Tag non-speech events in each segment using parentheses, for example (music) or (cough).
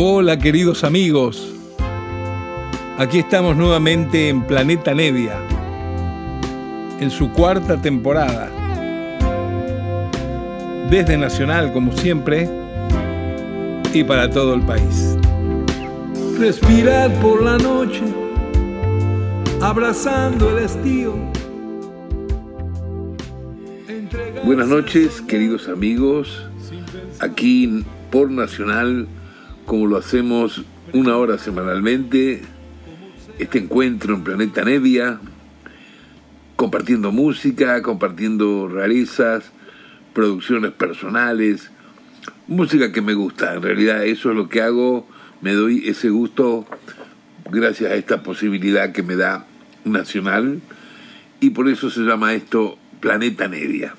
Hola queridos amigos, aquí estamos nuevamente en Planeta Nevia, en su cuarta temporada. Desde Nacional, como siempre, y para todo el país. Respirar por la noche, abrazando el estío. Buenas noches, queridos amigos, aquí por Nacional como lo hacemos una hora semanalmente, este encuentro en Planeta Nevia, compartiendo música, compartiendo rarezas, producciones personales, música que me gusta. En realidad eso es lo que hago, me doy ese gusto gracias a esta posibilidad que me da Nacional y por eso se llama esto Planeta Nevia.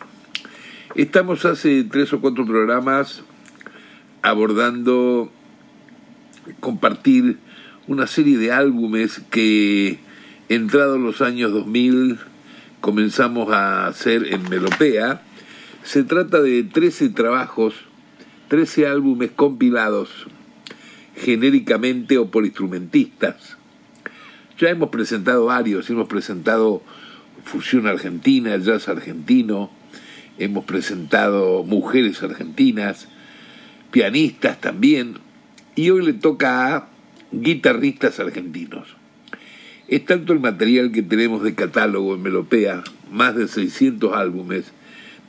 Estamos hace tres o cuatro programas abordando compartir una serie de álbumes que entrados los años 2000 comenzamos a hacer en Melopea. Se trata de 13 trabajos, 13 álbumes compilados genéricamente o por instrumentistas. Ya hemos presentado varios, hemos presentado fusión argentina, jazz argentino, hemos presentado mujeres argentinas, pianistas también, y hoy le toca a guitarristas argentinos. Es tanto el material que tenemos de catálogo en Melopea, más de 600 álbumes,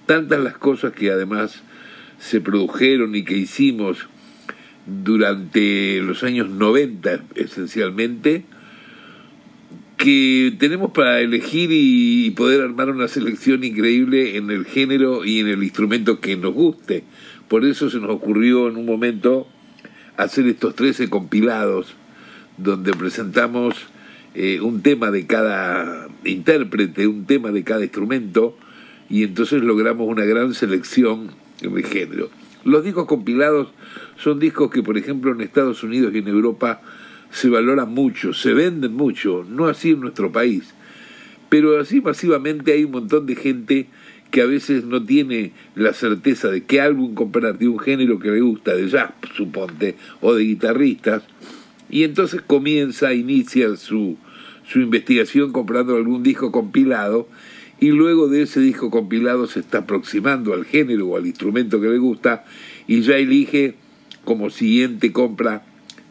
tantas las cosas que además se produjeron y que hicimos durante los años 90 esencialmente, que tenemos para elegir y poder armar una selección increíble en el género y en el instrumento que nos guste. Por eso se nos ocurrió en un momento hacer estos 13 compilados donde presentamos eh, un tema de cada intérprete, un tema de cada instrumento, y entonces logramos una gran selección de género. Los discos compilados son discos que, por ejemplo, en Estados Unidos y en Europa se valoran mucho, se venden mucho, no así en nuestro país. Pero así masivamente hay un montón de gente que a veces no tiene la certeza de qué álbum comprar de un género que le gusta, de jazz, suponte, o de guitarristas, y entonces comienza, inicia su, su investigación comprando algún disco compilado, y luego de ese disco compilado se está aproximando al género o al instrumento que le gusta, y ya elige como siguiente compra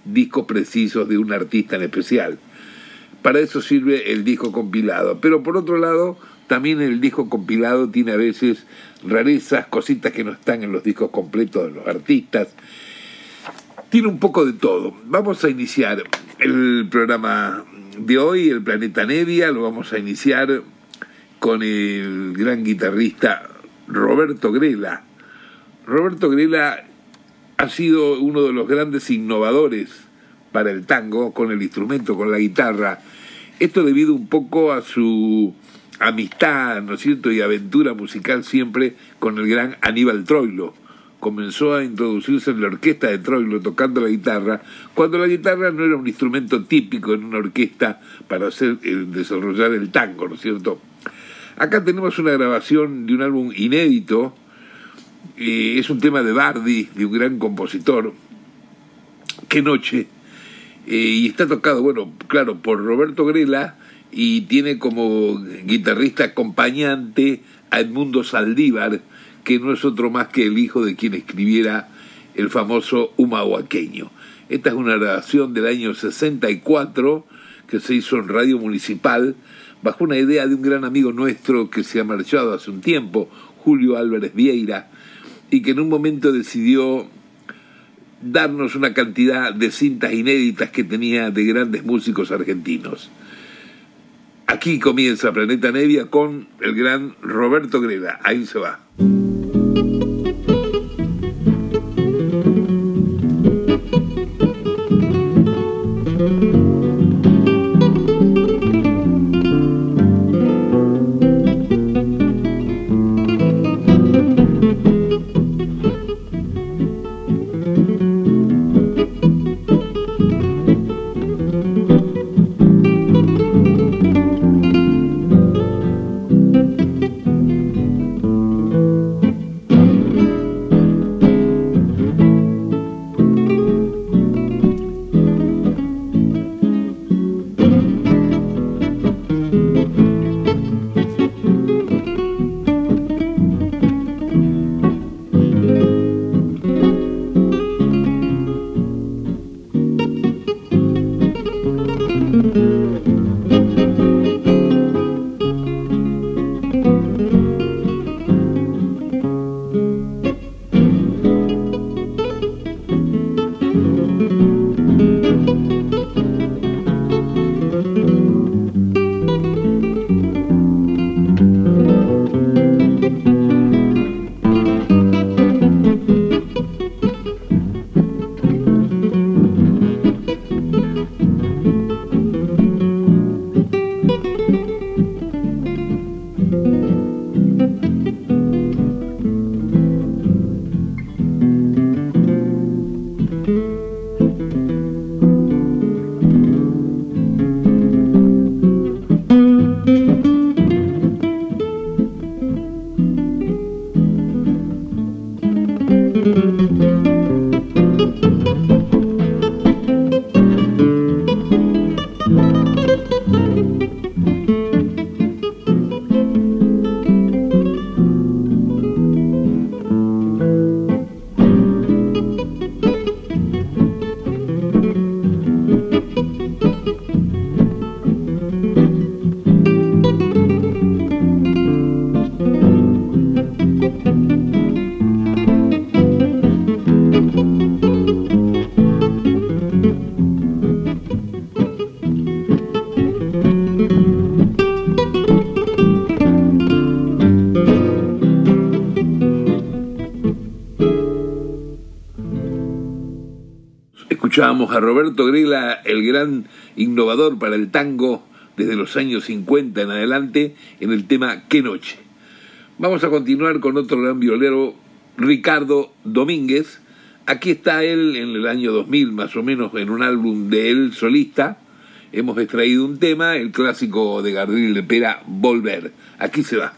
discos precisos de un artista en especial. Para eso sirve el disco compilado. Pero por otro lado, también el disco compilado tiene a veces rarezas, cositas que no están en los discos completos de los artistas. Tiene un poco de todo. Vamos a iniciar el programa de hoy, el Planeta Nevia, lo vamos a iniciar con el gran guitarrista Roberto Grela. Roberto Grela ha sido uno de los grandes innovadores para el tango con el instrumento, con la guitarra. Esto debido un poco a su amistad, ¿no es cierto?, y aventura musical siempre con el gran Aníbal Troilo. Comenzó a introducirse en la orquesta de Troilo tocando la guitarra, cuando la guitarra no era un instrumento típico en una orquesta para hacer, eh, desarrollar el tango, ¿no es cierto? Acá tenemos una grabación de un álbum inédito, eh, es un tema de Bardi, de un gran compositor, Qué noche, eh, y está tocado, bueno, claro, por Roberto Grela, y tiene como guitarrista acompañante a Edmundo Saldívar, que no es otro más que el hijo de quien escribiera el famoso Humahuaqueño. Esta es una grabación del año 64 que se hizo en Radio Municipal bajo una idea de un gran amigo nuestro que se ha marchado hace un tiempo, Julio Álvarez Vieira, y que en un momento decidió darnos una cantidad de cintas inéditas que tenía de grandes músicos argentinos. Aquí comienza Planeta Nevia con el gran Roberto Grela. Ahí se va. Escuchábamos a Roberto Grela, el gran innovador para el tango desde los años 50 en adelante, en el tema Qué noche. Vamos a continuar con otro gran violero, Ricardo Domínguez. Aquí está él en el año 2000, más o menos, en un álbum de él solista. Hemos extraído un tema, el clásico de Gardel de Pera, Volver. Aquí se va.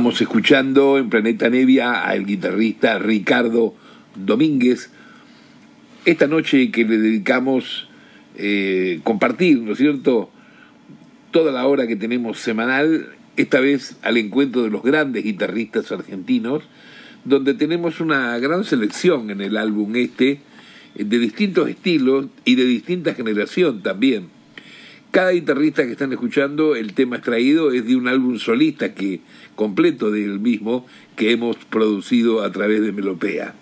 Estábamos escuchando en Planeta Nevia al guitarrista Ricardo Domínguez. Esta noche que le dedicamos eh, compartir, ¿no es cierto?, toda la hora que tenemos semanal, esta vez al encuentro de los grandes guitarristas argentinos, donde tenemos una gran selección en el álbum este, de distintos estilos y de distinta generación también. Cada guitarrista que están escuchando, el tema extraído es de un álbum solista que completo del mismo que hemos producido a través de Melopea.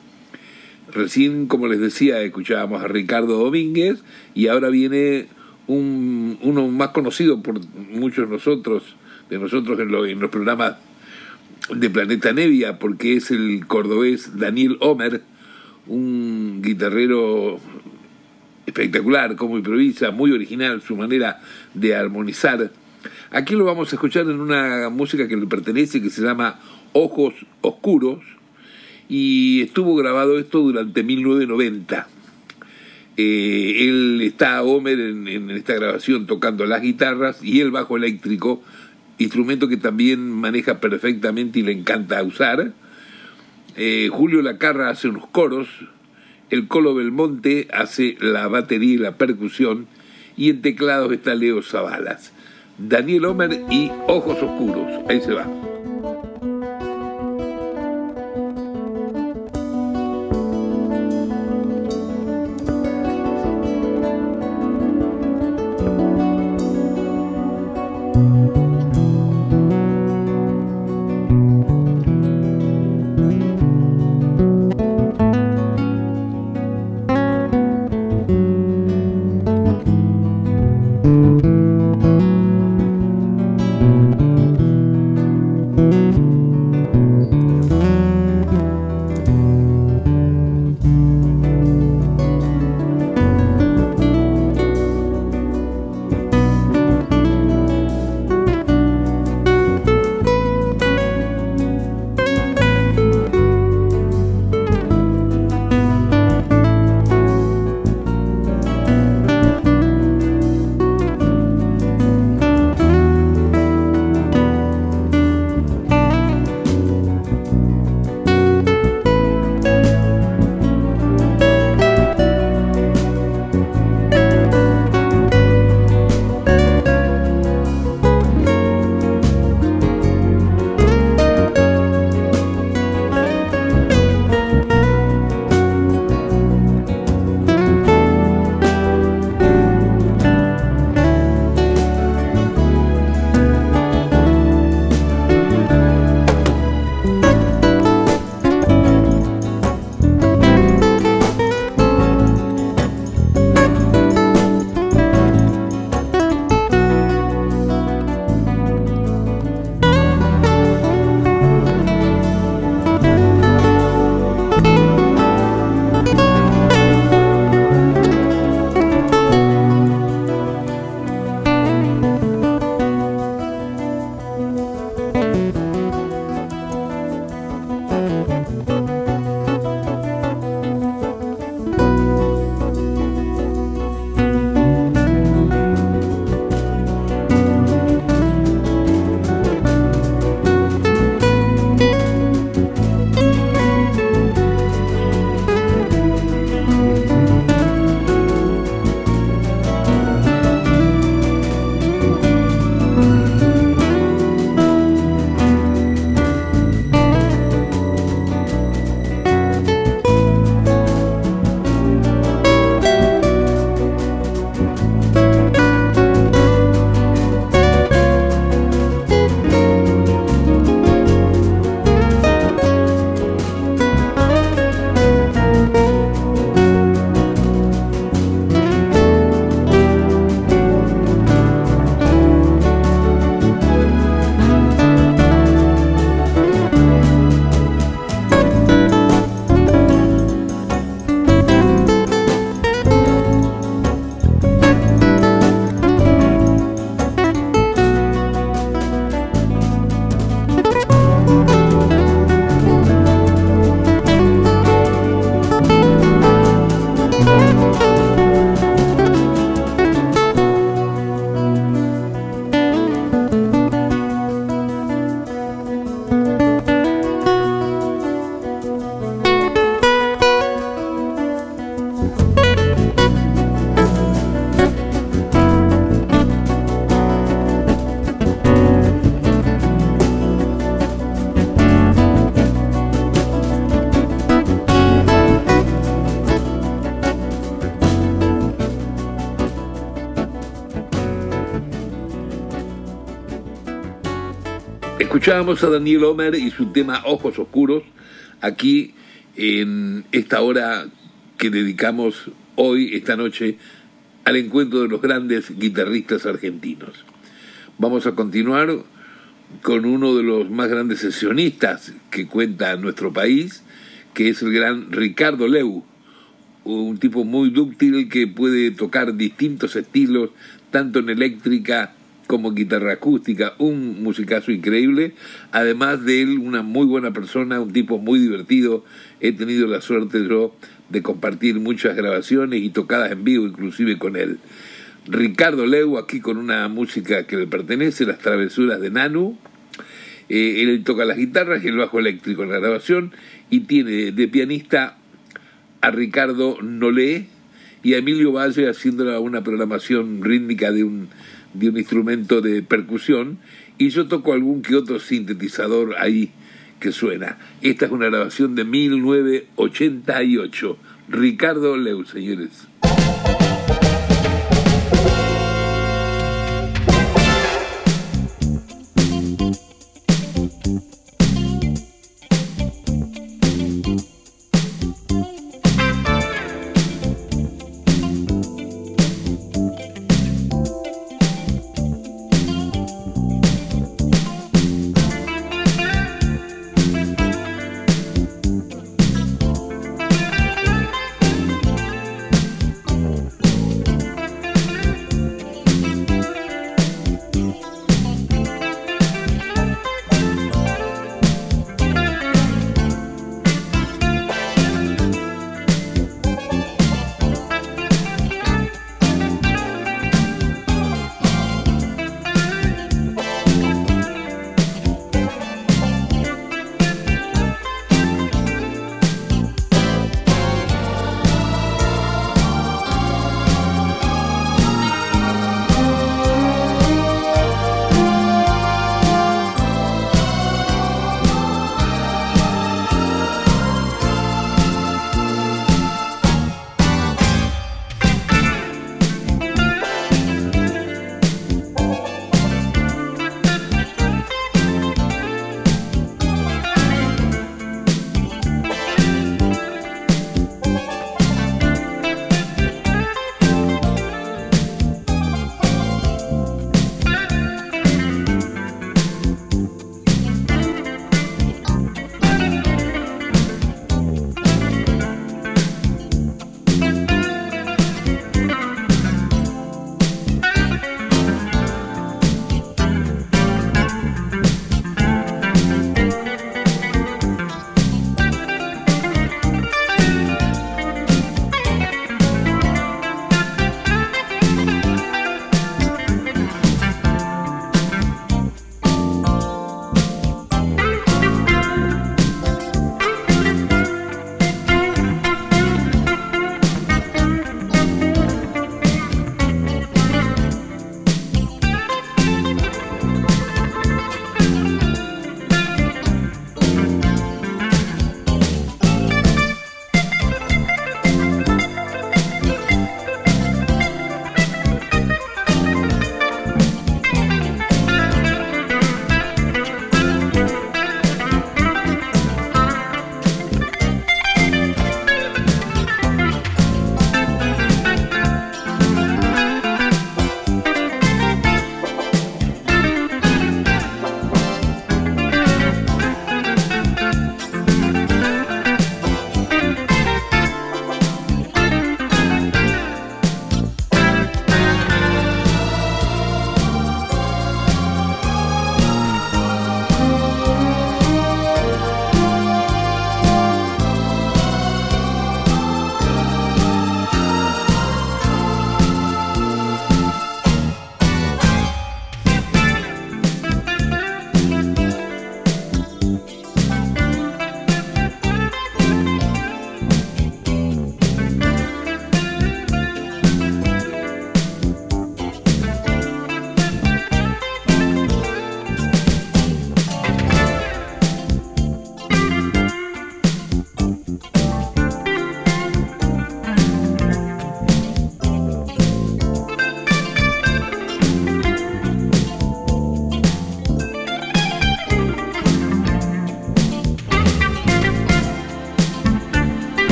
Recién, como les decía, escuchábamos a Ricardo Domínguez y ahora viene un, uno más conocido por muchos de nosotros, de nosotros en, en los programas de Planeta Nevia, porque es el cordobés Daniel Homer, un guitarrero espectacular, como improvisa, muy original su manera de armonizar. Aquí lo vamos a escuchar en una música que le pertenece, que se llama Ojos Oscuros, y estuvo grabado esto durante 1990. Eh, él está, Homer, en, en, esta grabación tocando las guitarras y el bajo eléctrico, instrumento que también maneja perfectamente y le encanta usar. Eh, Julio Lacarra hace unos coros, el Colo Belmonte hace la batería y la percusión, y en teclados está Leo Zavalas. Daniel Homer y Ojos Oscuros. Ahí se va. Escuchábamos a Daniel Homer y su tema Ojos Oscuros aquí en esta hora que dedicamos hoy, esta noche, al encuentro de los grandes guitarristas argentinos. Vamos a continuar con uno de los más grandes sesionistas que cuenta nuestro país, que es el gran Ricardo Leu, un tipo muy dúctil que puede tocar distintos estilos, tanto en eléctrica como guitarra acústica, un musicazo increíble, además de él una muy buena persona, un tipo muy divertido, he tenido la suerte yo de compartir muchas grabaciones y tocadas en vivo inclusive con él. Ricardo Leu aquí con una música que le pertenece, Las Travesuras de Nanu. Eh, él toca las guitarras y el bajo eléctrico en la grabación y tiene de pianista a Ricardo Nolé y a Emilio Valle haciendo una programación rítmica de un de un instrumento de percusión y yo toco algún que otro sintetizador ahí que suena. Esta es una grabación de 1988. Ricardo Leu, señores.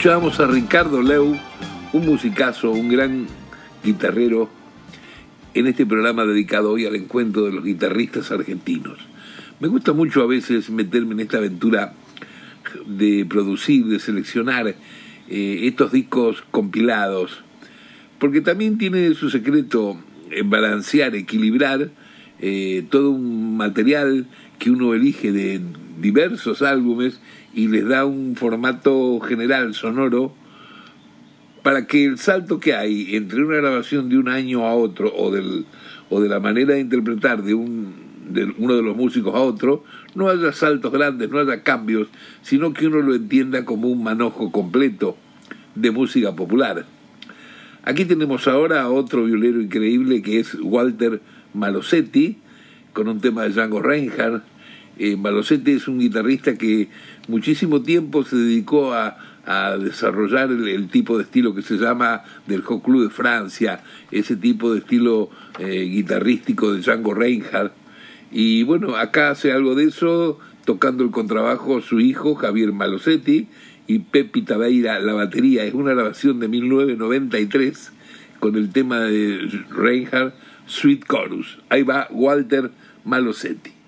Escuchábamos a Ricardo Leu, un musicazo, un gran guitarrero, en este programa dedicado hoy al encuentro de los guitarristas argentinos. Me gusta mucho a veces meterme en esta aventura de producir, de seleccionar eh, estos discos compilados, porque también tiene su secreto en balancear, equilibrar eh, todo un material que uno elige de diversos álbumes y les da un formato general sonoro para que el salto que hay entre una grabación de un año a otro o, del, o de la manera de interpretar de, un, de uno de los músicos a otro, no haya saltos grandes, no haya cambios, sino que uno lo entienda como un manojo completo de música popular. Aquí tenemos ahora a otro violero increíble que es Walter Malosetti, con un tema de Django Reinhardt. Eh, es un guitarrista que muchísimo tiempo se dedicó a, desarrollar el, tipo de estilo que se llama del Hot Club de Francia, ese tipo de estilo eh, guitarrístico de Django Reinhardt. Y bueno, acá hace algo de eso, tocando el contrabajo su hijo Javier Malosetti y Pepi Tabeira la batería. Es una grabación de 1993 con el tema de Reinhardt, Sweet Chorus. Ahí va Walter Malosetti.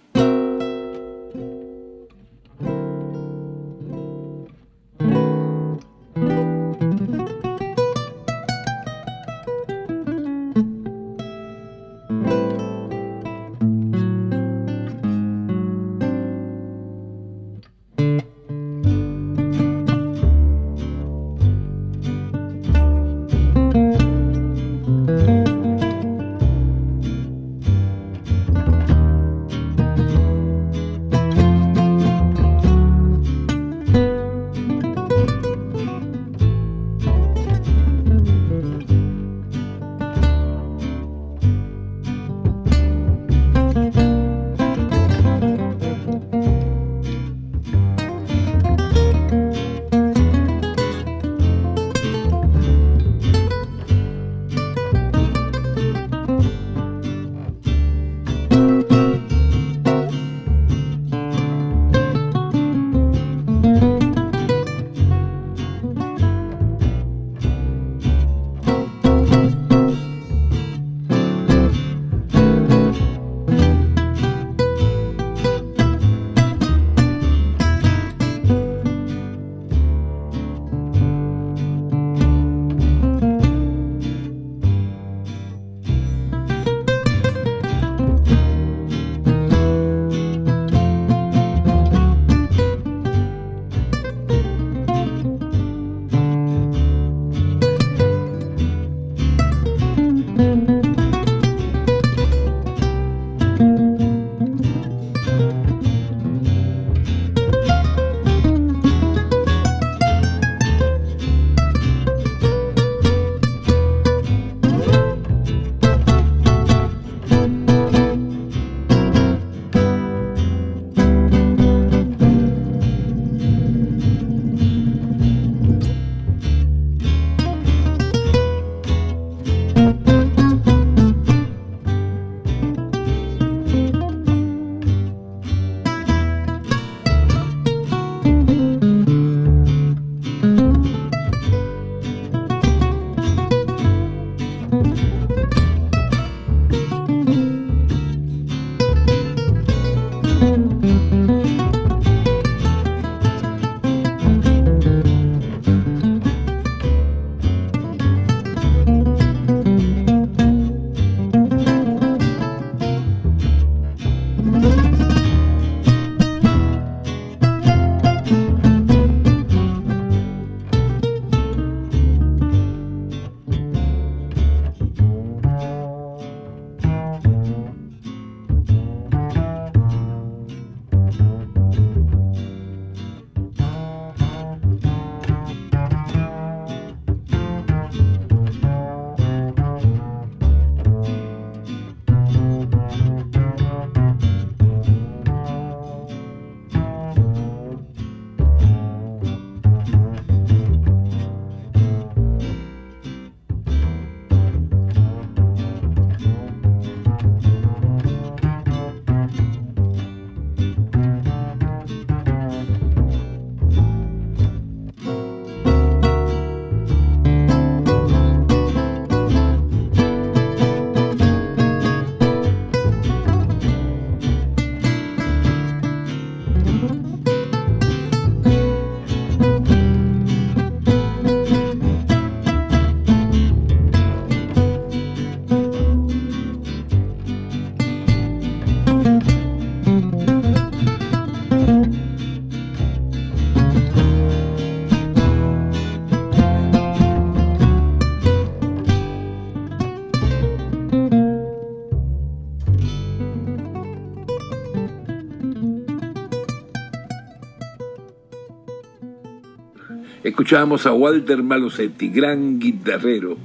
Escuchábamos a Walter Malosetti, gran guitarrero.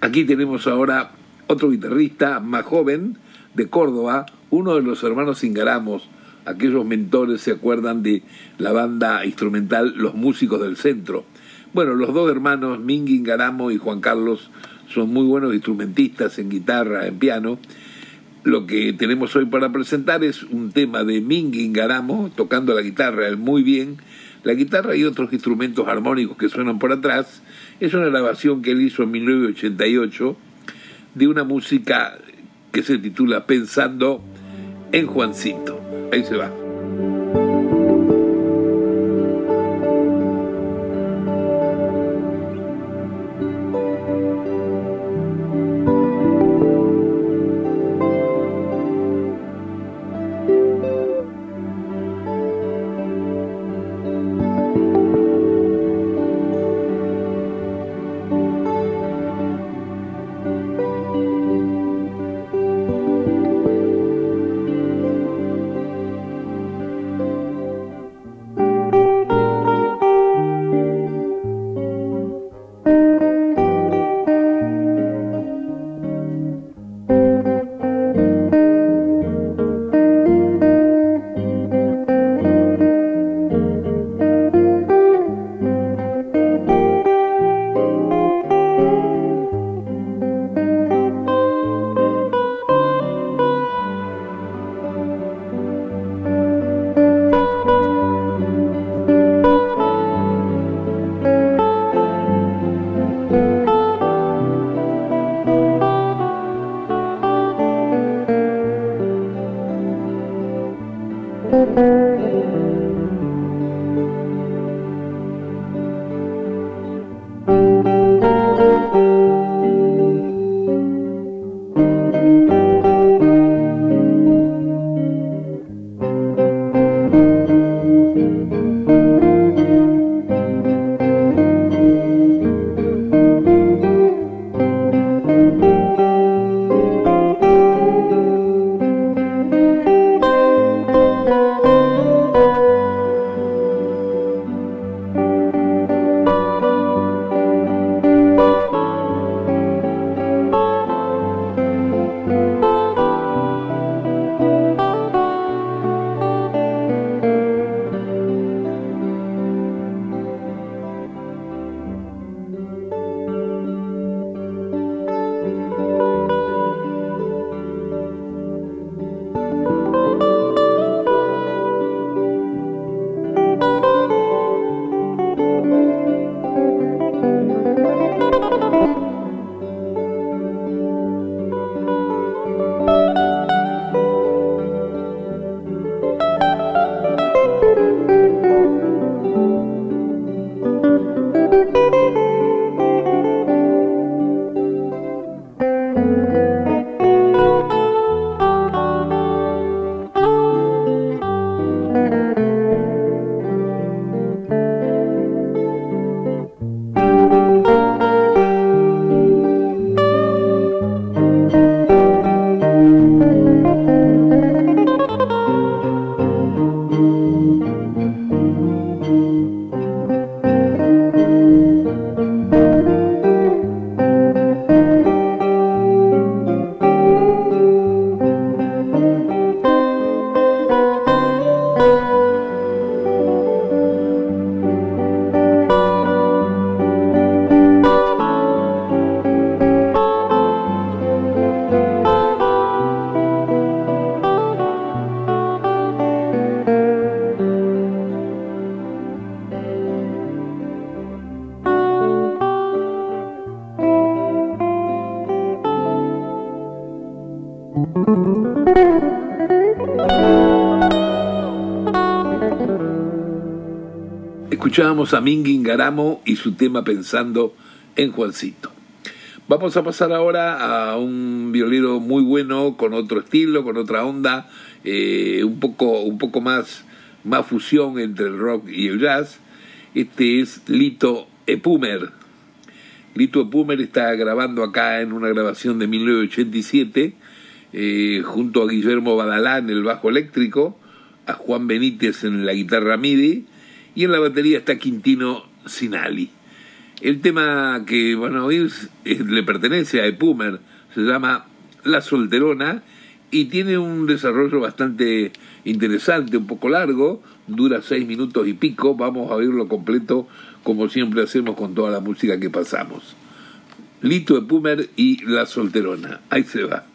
Aquí tenemos ahora otro guitarrista más joven de Córdoba, uno de los hermanos Ingaramos. Aquellos mentores se acuerdan de la banda instrumental Los Músicos del Centro. Bueno, los dos hermanos, Mingy Ingaramo y Juan Carlos, son muy buenos instrumentistas en guitarra, en piano. Lo que tenemos hoy para presentar es un tema de Mingy Ingaramo, tocando la guitarra él muy bien, la guitarra y otros instrumentos armónicos que suenan por atrás. Es una grabación que él hizo en 1988 de una música que se titula Pensando en Juancito. Ahí se va. Escuchábamos a Mingy Garamo y su tema Pensando en Juancito. Vamos a pasar ahora a un violero muy bueno, con otro estilo, con otra onda, eh, un, poco, un poco más, más fusión entre el rock y el jazz. Este es Lito Epumer. Lito Epumer está grabando acá en una grabación de 1987, eh, junto a Guillermo Badalá en el bajo eléctrico, a Juan Benítez en la guitarra MIDI y en la batería está Quintino Sinali. El tema que van a oír le pertenece a Epumer, se llama La Solterona y tiene un desarrollo bastante interesante, un poco largo, dura seis minutos y pico, vamos a oírlo completo como siempre hacemos con toda la música que pasamos. Lito Epumer y La Solterona, ahí se va.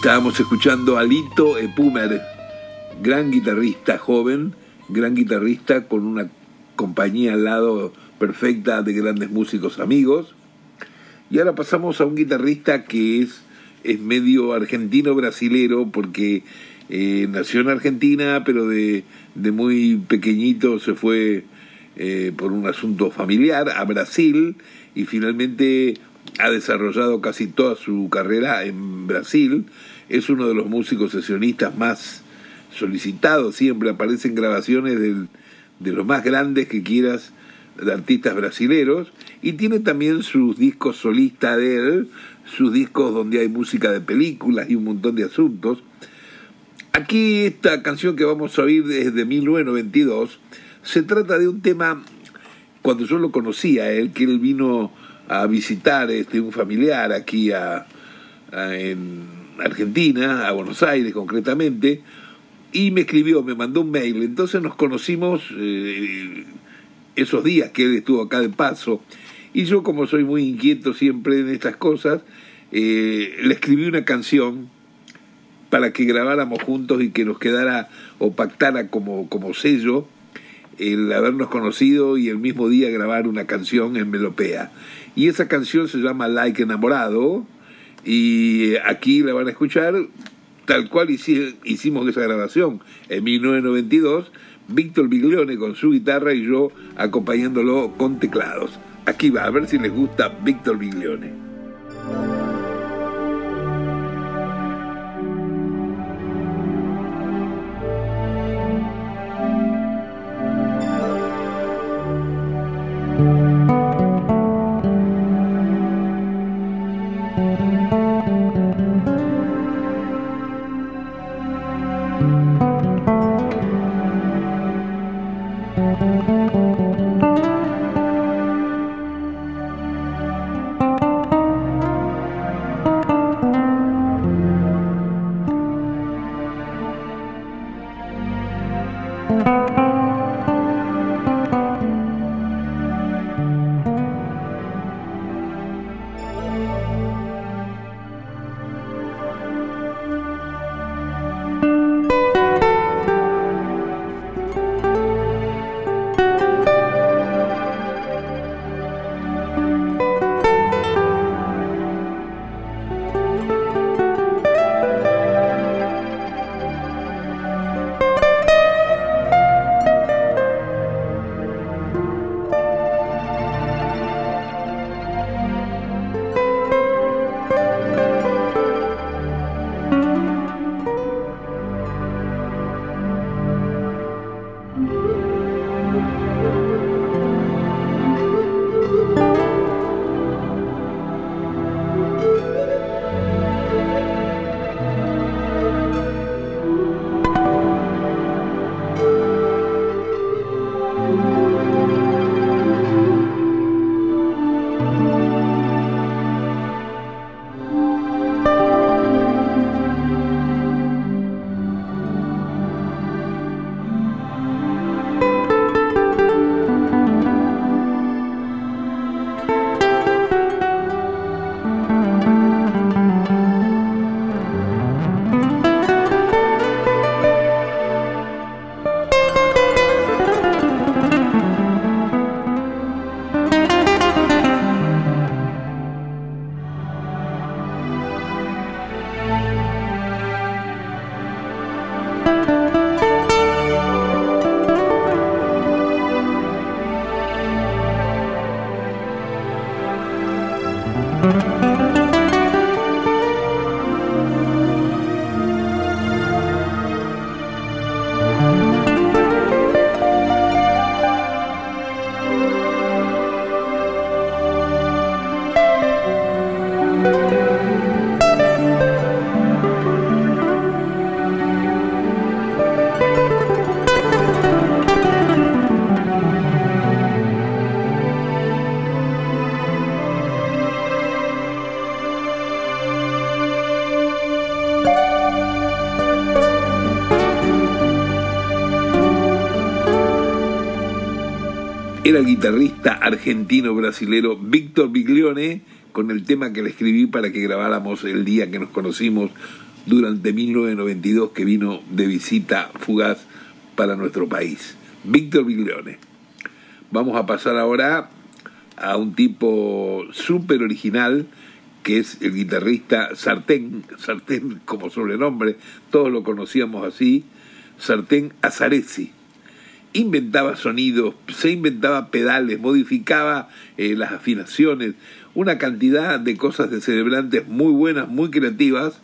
Estábamos escuchando a Lito Epumer, gran guitarrista joven, gran guitarrista con una compañía al lado perfecta de grandes músicos amigos. Y ahora pasamos a un guitarrista que es, es medio argentino-brasilero porque eh, nació en Argentina, pero de, de muy pequeñito se fue eh, por un asunto familiar a Brasil y finalmente ha desarrollado casi toda su carrera en Brasil. Es uno de los músicos sesionistas más solicitados, siempre aparecen grabaciones de los más grandes que quieras de artistas brasileros. Y tiene también sus discos solistas de él, sus discos donde hay música de películas y un montón de asuntos. Aquí esta canción que vamos a oír es de 1992, se trata de un tema, cuando yo lo conocía él, que él vino a visitar este, un familiar aquí a, en Argentina, a Buenos Aires concretamente, y me escribió, me mandó un mail, entonces nos conocimos eh, esos días que él estuvo acá de paso, y yo como soy muy inquieto siempre en estas cosas, eh, le escribí una canción para que grabáramos juntos y que nos quedara o pactara como, como sello el habernos conocido y el mismo día grabar una canción en Melopea. Y esa canción se llama Like Enamorado y aquí la van a escuchar tal cual hicimos esa grabación en 1992, Víctor Biglione con su guitarra y yo acompañándolo con teclados. Aquí va, a ver si les gusta Víctor Biglione. Guitarrista argentino-brasilero Víctor Biglione con el tema que le escribí para que grabáramos el día que nos conocimos durante 1992 que vino de visita fugaz para nuestro país. Víctor Viglione. Vamos a pasar ahora a un tipo súper original que es el guitarrista Sartén, Sartén como sobrenombre, todos lo conocíamos así, Sartén Azaresi. Inventaba sonidos, se inventaba pedales, modificaba eh, las afinaciones, una cantidad de cosas de celebrantes muy buenas, muy creativas,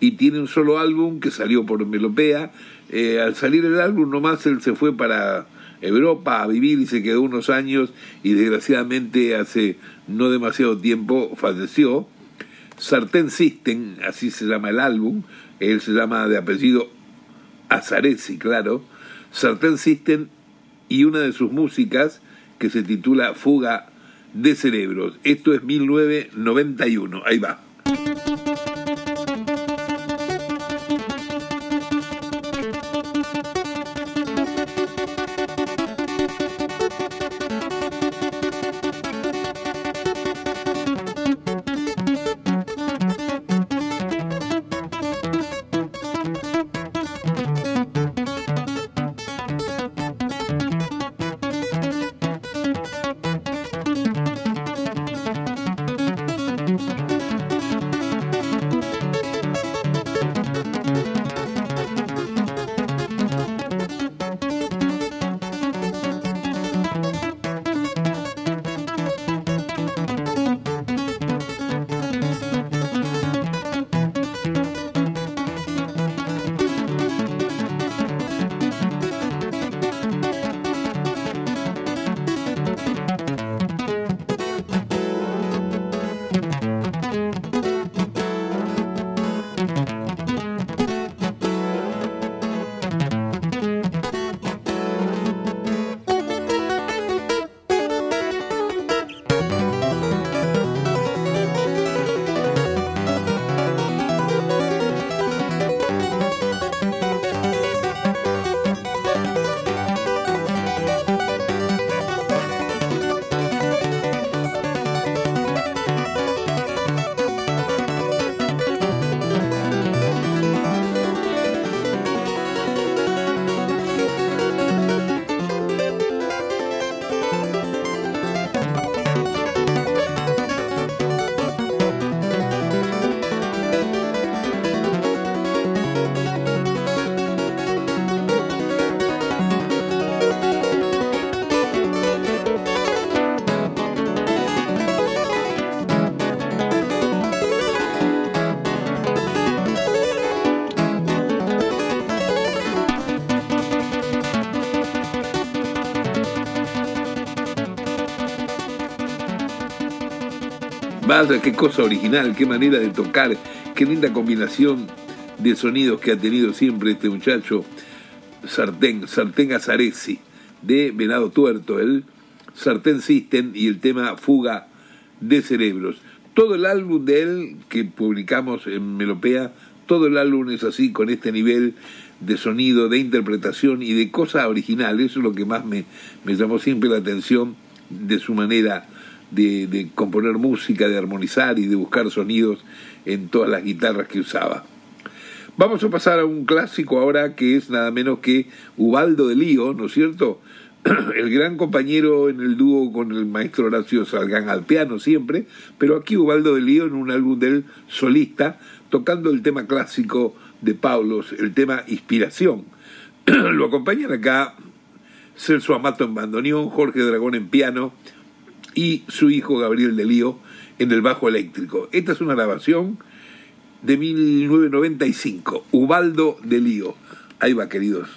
y tiene un solo álbum que salió por Melopea. Eh, al salir el álbum nomás él se fue para Europa a vivir y se quedó unos años y desgraciadamente hace no demasiado tiempo falleció. Sartén System, así se llama el álbum, él se llama de apellido Azaresi, claro. Sartén System y una de sus músicas que se titula Fuga de Cerebros. Esto es 1991, ahí va. Vaya, qué cosa original, qué manera de tocar, qué linda combinación de sonidos que ha tenido siempre este muchacho, Sartén, Sartén Azaresi, de Venado Tuerto, el Sartén System y el tema Fuga de Cerebros. Todo el álbum de él que publicamos en Melopea, todo el álbum es así, con este nivel de sonido, de interpretación y de cosa original. Eso es lo que más me, me llamó siempre la atención de su manera de, componer música, de armonizar y de buscar sonidos en todas las guitarras que usaba. Vamos a pasar a un clásico ahora que es nada menos que Ubaldo de Lío, ¿no es cierto? (clears throat) El gran compañero en el dúo con el maestro Horacio Salgán al piano siempre, pero aquí Ubaldo de Lío en un álbum del solista, tocando el tema clásico de Paulos, el tema Inspiración. (clears throat) Lo acompañan acá Celso Amato en bandoneón, Jorge Dragón en piano, y su hijo Gabriel de Lío en el bajo eléctrico. Esta es una grabación de 1995, Ubaldo de Lío. Ahí va, queridos.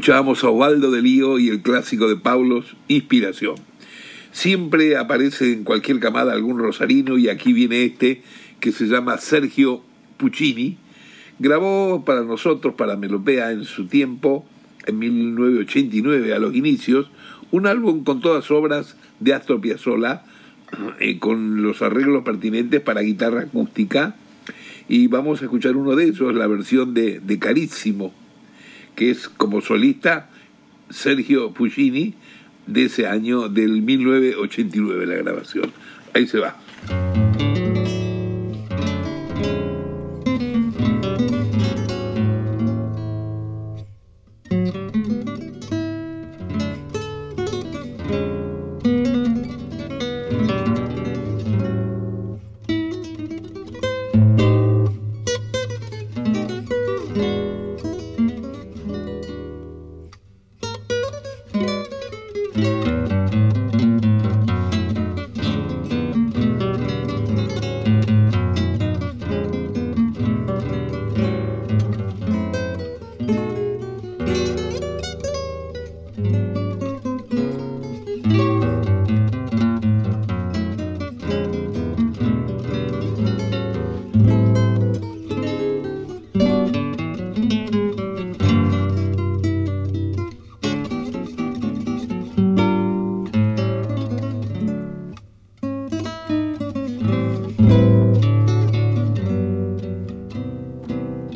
Escuchábamos a Osvaldo de Lío y el clásico de Paulos, Inspiración. Siempre aparece en cualquier camada algún rosarino y aquí viene este que se llama Sergio Puccini. Grabó para nosotros, para Melopea en su tiempo, en 1989 a los inicios, un álbum con todas obras de Astor Piazzolla, eh, con los arreglos pertinentes para guitarra acústica. Y vamos a escuchar uno de ellos, la versión de, de Carísimo que es como solista Sergio Puccini de ese año del 1989 la grabación. Ahí se va.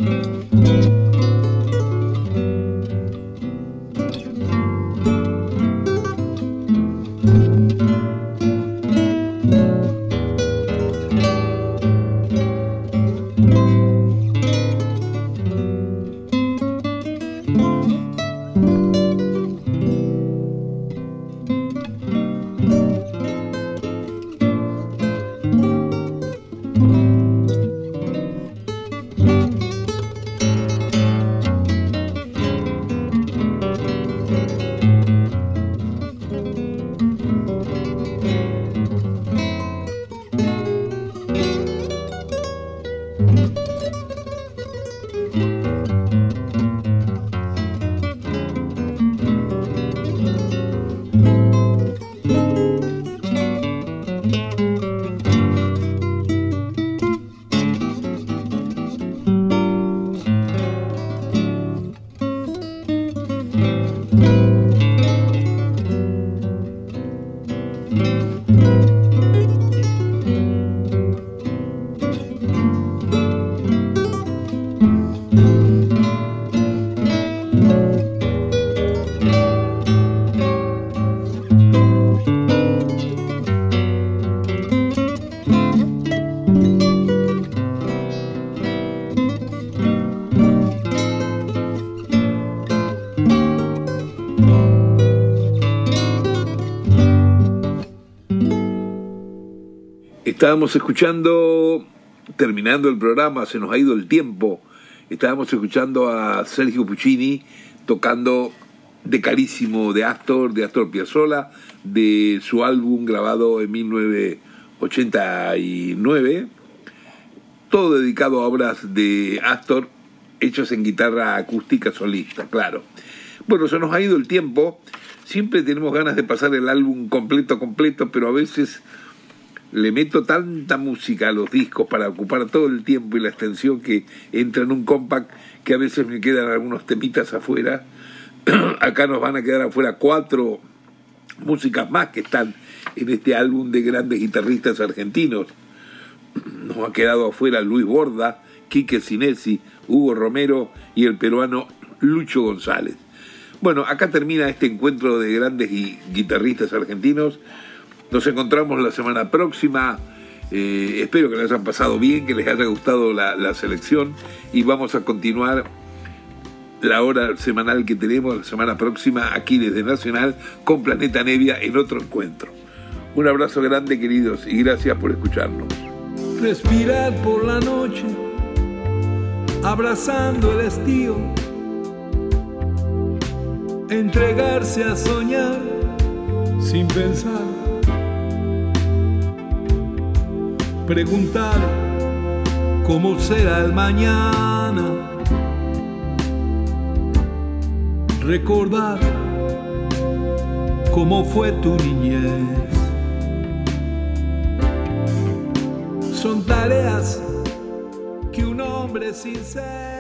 Mm-hmm. Estábamos escuchando, terminando el programa, se nos ha ido el tiempo, estábamos escuchando a Sergio Puccini tocando de carísimo de Astor, de Astor Piazzolla, de su álbum grabado en 1989, todo dedicado a obras de Astor hechas en guitarra acústica solista, claro. Bueno, se nos ha ido el tiempo, siempre tenemos ganas de pasar el álbum completo, completo, pero a veces le meto tanta música a los discos para ocupar todo el tiempo y la extensión que entra en un compact que a veces me quedan algunos temitas afuera. (clears throat) Acá nos van a quedar afuera cuatro músicas más que están en este álbum de grandes guitarristas argentinos. (clears throat) nos ha quedado afuera Luis Borda, Quique Sinesi, Hugo Romero y el peruano Lucho González. Bueno, acá termina este encuentro de grandes guitarristas argentinos. Nos encontramos la semana próxima. Eh, espero que les hayan pasado bien, que les haya gustado la, la selección y vamos a continuar la hora semanal que tenemos la semana próxima aquí desde Nacional con Planeta Nevia en otro encuentro. Un abrazo grande queridos y gracias por escucharnos. Respirar por la noche, abrazando el estío, entregarse a soñar sin pensar, preguntar cómo será el mañana recordar cómo fue tu niñez. Son tareas que un hombre sincero